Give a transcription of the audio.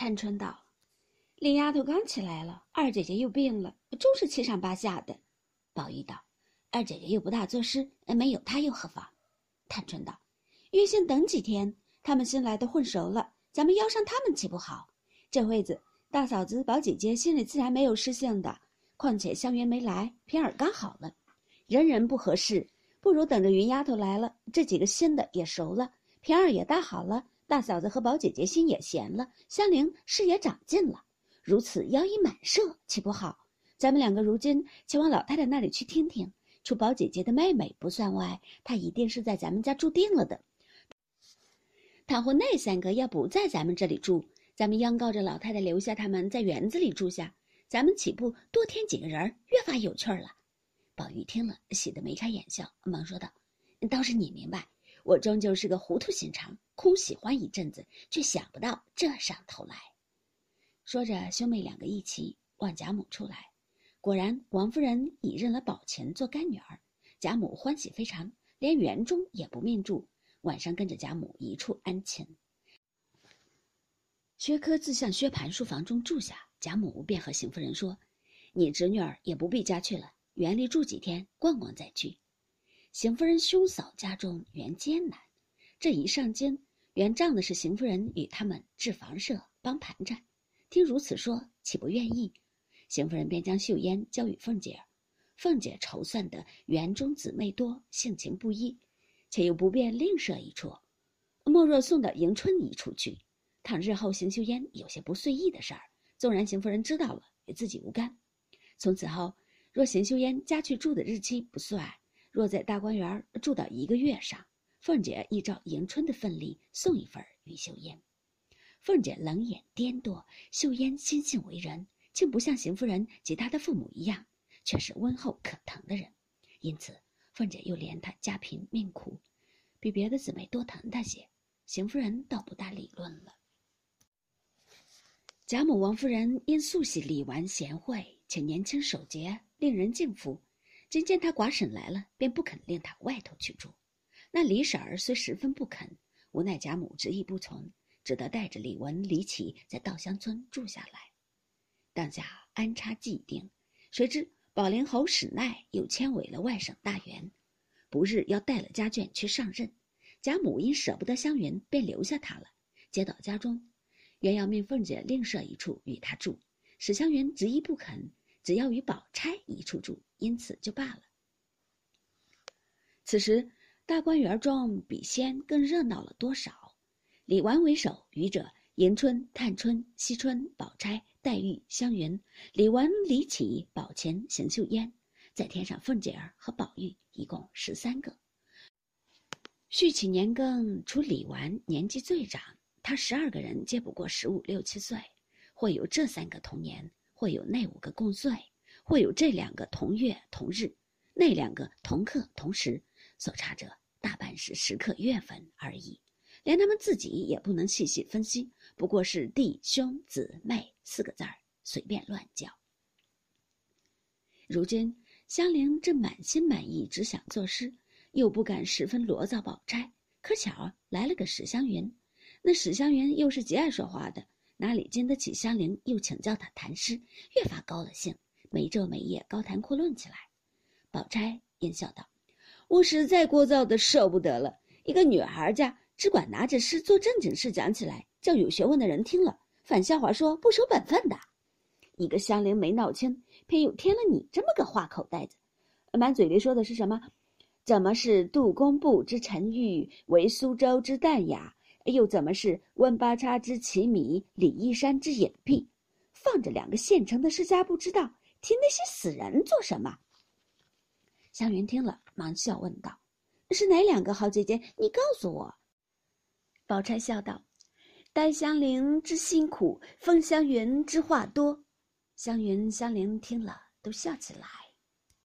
探春道：“林丫头刚起来了，二姐姐又病了，终是七上八下的。”宝玉道：“二姐姐又不大作诗，没有她又何妨？”探春道：“月先等几天，他们新来的混熟了，咱们邀上他们岂不好？这会子大嫂子、宝姐姐心里自然没有失性的。况且香云没来，平儿刚好了，人人不合适，不如等着云丫头来了，这几个新的也熟了，平儿也大好了，大嫂子和宝姐姐心也闲了，香菱事也长进了，如此邀一满社，岂不好？咱们两个如今前往老太太那里去听听。”除宝姐姐的妹妹不算外，她一定是在咱们家住定了的。倘或那三个要不在咱们这里住，咱们央告着老太太留下他们在园子里住下，咱们岂不多添几个人，越发有趣儿了？宝玉听了，喜得眉开眼笑，忙说道：“倒是你明白，我终究是个糊涂心肠，空喜欢一阵子，却想不到这上头来。”说着，兄妹两个一起往贾母出来。果然，王夫人已认了宝琴做干女儿，贾母欢喜非常，连园中也不命住，晚上跟着贾母一处安寝。薛科自向薛蟠书房中住下，贾母便和邢夫人说：“你侄女儿也不必家去了，园里住几天，逛逛再去。”邢夫人兄嫂家中原艰难，这一上京，原仗的是邢夫人与他们置房舍帮盘缠，听如此说，岂不愿意？邢夫人便将秀烟交与凤姐儿，凤姐筹算的园中姊妹多，性情不一，且又不便另设一处，莫若送到迎春一处去。倘日后邢秀烟有些不遂意的事儿，纵然邢夫人知道了，与自己无干。从此后，若邢秀烟家去住的日期不算，若在大观园住到一个月上，凤姐依照迎春的份例送一份与秀烟。凤姐冷眼颠簸，秀烟心性为人。竟不像邢夫人及她的父母一样，却是温厚可疼的人，因此凤姐又怜她家贫命苦，比别的姊妹多疼她些。邢夫人倒不大理论了。贾母、王夫人因素喜李纨贤惠且年轻守节，令人敬服，今见他寡婶来了，便不肯令他外头去住。那李婶儿虽十分不肯，无奈贾母执意不从，只得带着李文、李启在稻香村住下来。当下安插既定，谁知宝莲侯史奈又迁委了外省大员，不日要带了家眷去上任。贾母因舍不得湘云，便留下他了，接到家中，原要命凤姐另设一处与他住，史湘云执意不肯，只要与宝钗一处住，因此就罢了。此时大观园中比先更热闹了多少？李纨为首，余者迎春、探春、惜春、宝钗。黛玉、湘云、李纨、李绮、宝琴、邢岫烟，再添上凤姐儿和宝玉，一共十三个。续起年庚，除李纨年纪最长，他十二个人皆不过十五六七岁，或有这三个同年，会有那五个共岁，会有这两个同月同日，那两个同刻同时，所差者大半是时刻月份而已，连他们自己也不能细细分析。不过是弟兄姊妹四个字儿，随便乱叫。如今香菱正满心满意，只想作诗，又不敢十分罗造宝钗。可巧来了个史湘云，那史湘云又是极爱说话的，哪里经得起香菱又请教他谈诗，越发高了兴，没昼没夜高谈阔论起来。宝钗阴笑道：“我实在聒噪的受不得了，一个女孩家只管拿着诗做正经事讲起来。”叫有学问的人听了，反笑话说不守本分的。一个香菱没闹清，偏又添了你这么个话口袋子，满嘴里说的是什么？怎么是杜工部之陈玉为苏州之淡雅？又怎么是温八叉之奇米李义山之隐蔽？放着两个现成的世家不知道，提那些死人做什么？湘云听了，忙笑问道：“是哪两个好姐姐？你告诉我。”宝钗笑道。待香菱之辛苦，风香云之话多。香云、香菱听了都笑起来。